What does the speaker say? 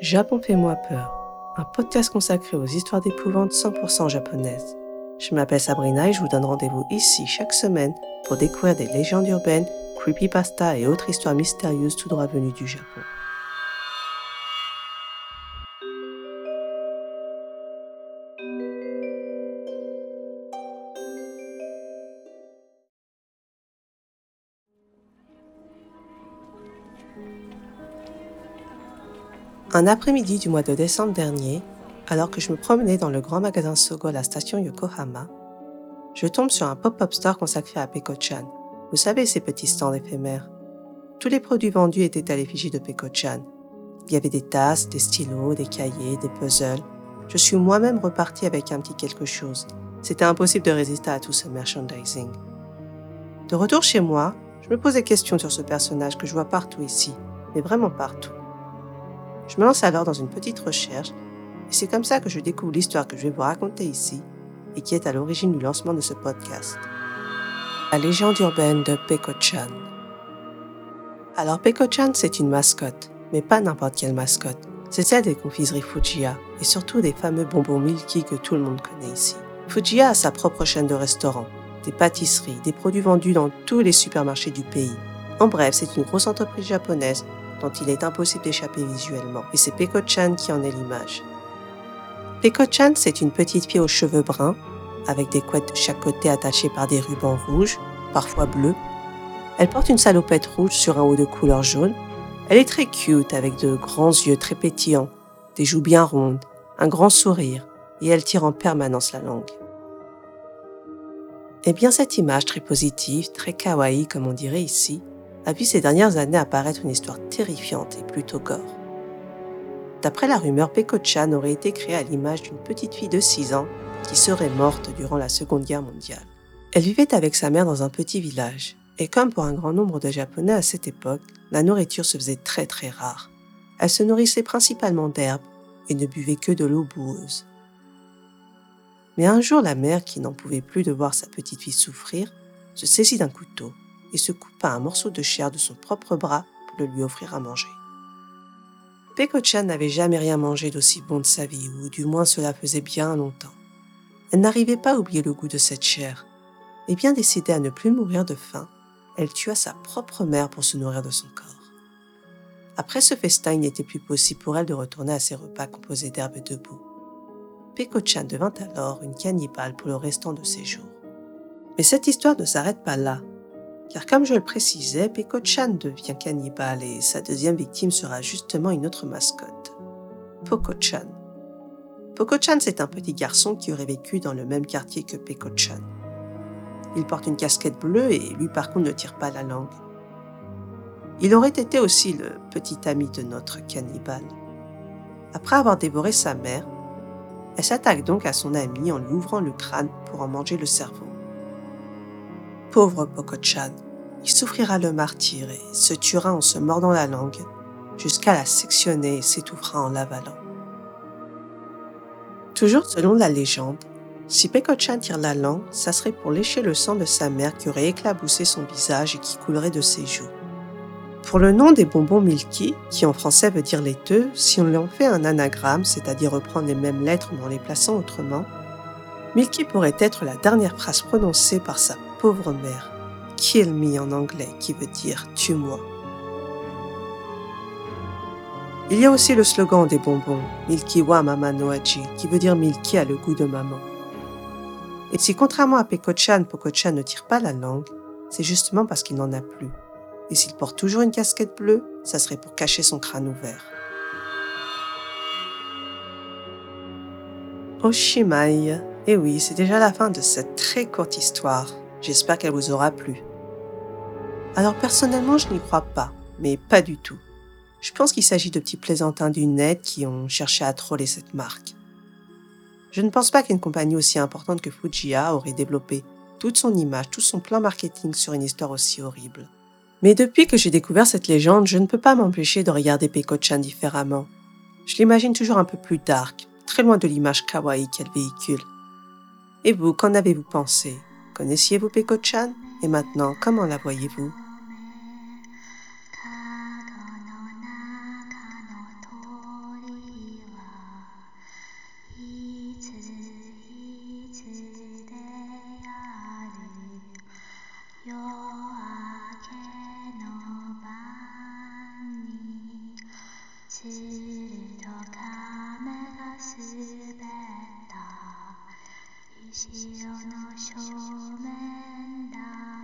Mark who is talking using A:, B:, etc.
A: Japon fait-moi peur, un podcast consacré aux histoires d'épouvante 100% japonaises. Je m'appelle Sabrina et je vous donne rendez-vous ici chaque semaine pour découvrir des légendes urbaines, creepypasta et autres histoires mystérieuses tout droit venues du Japon. Un après-midi du mois de décembre dernier, alors que je me promenais dans le grand magasin Sogo à la station Yokohama, je tombe sur un pop-up store consacré à Peko-chan. Vous savez, ces petits stands éphémères. Tous les produits vendus étaient à l'effigie de Peko-chan. Il y avait des tasses, des stylos, des cahiers, des puzzles. Je suis moi-même reparti avec un petit quelque chose. C'était impossible de résister à tout ce merchandising. De retour chez moi, je me pose des questions sur ce personnage que je vois partout ici, mais vraiment partout. Je me lance alors dans une petite recherche et c'est comme ça que je découvre l'histoire que je vais vous raconter ici et qui est à l'origine du lancement de ce podcast. La légende urbaine de Peko-chan. Alors Peko-chan, c'est une mascotte, mais pas n'importe quelle mascotte. C'est celle des confiseries Fujiya et surtout des fameux bonbons Milky que tout le monde connaît ici. Fujiya a sa propre chaîne de restaurants, des pâtisseries, des produits vendus dans tous les supermarchés du pays. En bref, c'est une grosse entreprise japonaise dont il est impossible d'échapper visuellement, et c'est Peko-chan qui en est l'image. Peko-chan, c'est une petite fille aux cheveux bruns, avec des couettes de chaque côté attachées par des rubans rouges, parfois bleus. Elle porte une salopette rouge sur un haut de couleur jaune. Elle est très cute, avec de grands yeux très pétillants, des joues bien rondes, un grand sourire, et elle tire en permanence la langue. Eh bien, cette image très positive, très kawaii comme on dirait ici, a vu ces dernières années apparaître une histoire terrifiante et plutôt gore. D'après la rumeur, Peko-chan aurait été créée à l'image d'une petite fille de 6 ans qui serait morte durant la Seconde Guerre mondiale. Elle vivait avec sa mère dans un petit village, et comme pour un grand nombre de Japonais à cette époque, la nourriture se faisait très très rare. Elle se nourrissait principalement d'herbes et ne buvait que de l'eau boueuse. Mais un jour, la mère, qui n'en pouvait plus de voir sa petite fille souffrir, se saisit d'un couteau et se coupa un morceau de chair de son propre bras pour le lui offrir à manger. Peko-chan n'avait jamais rien mangé d'aussi bon de sa vie, ou du moins cela faisait bien longtemps. Elle n'arrivait pas à oublier le goût de cette chair, et bien décidée à ne plus mourir de faim, elle tua sa propre mère pour se nourrir de son corps. Après ce festin, il n'était plus possible pour elle de retourner à ses repas composés d'herbes de boue. Peko-chan devint alors une cannibale pour le restant de ses jours. Mais cette histoire ne s'arrête pas là, car comme je le précisais, Peko-chan devient cannibale et sa deuxième victime sera justement une autre mascotte, Poko-chan. Poko-chan, c'est un petit garçon qui aurait vécu dans le même quartier que Peko-chan. Il porte une casquette bleue et lui par contre ne tire pas la langue. Il aurait été aussi le petit ami de notre cannibale. Après avoir dévoré sa mère, elle s'attaque donc à son ami en lui ouvrant le crâne pour en manger le cerveau. Pauvre Poko-chan, il souffrira le martyr et se tuera en se mordant la langue, jusqu'à la sectionner et s'étouffera en l'avalant. Toujours selon la légende, si Peko-chan tire la langue, ça serait pour lécher le sang de sa mère qui aurait éclaboussé son visage et qui coulerait de ses joues. Pour le nom des bonbons Milky, qui en français veut dire laiteux, si on en fait un anagramme, c'est-à-dire reprendre les mêmes lettres mais en les plaçant autrement, Milky pourrait être la dernière phrase prononcée par sa pauvre mère. Kill me en anglais, qui veut dire tue-moi. Il y a aussi le slogan des bonbons, Milky wa mama no aji, qui veut dire Milky a le goût de maman. Et si contrairement à Peko-chan, Poko-chan ne tire pas la langue, c'est justement parce qu'il n'en a plus. Et s'il porte toujours une casquette bleue, ça serait pour cacher son crâne ouvert. Oshimai. Et oui, c'est déjà la fin de cette très courte histoire. J'espère qu'elle vous aura plu. Alors personnellement, je n'y crois pas, mais pas du tout. Je pense qu'il s'agit de petits plaisantins du net qui ont cherché à troller cette marque. Je ne pense pas qu'une compagnie aussi importante que Fujiya aurait développé toute son image, tout son plan marketing sur une histoire aussi horrible. Mais depuis que j'ai découvert cette légende, je ne peux pas m'empêcher de regarder Peko-chan différemment. Je l'imagine toujours un peu plus dark, très loin de l'image kawaii qu'elle véhicule. Et vous, qu'en avez-vous pensé? Connaissiez-vous Peko-chan Et maintenant, comment la voyez-vous?
B: 潮の正面だ。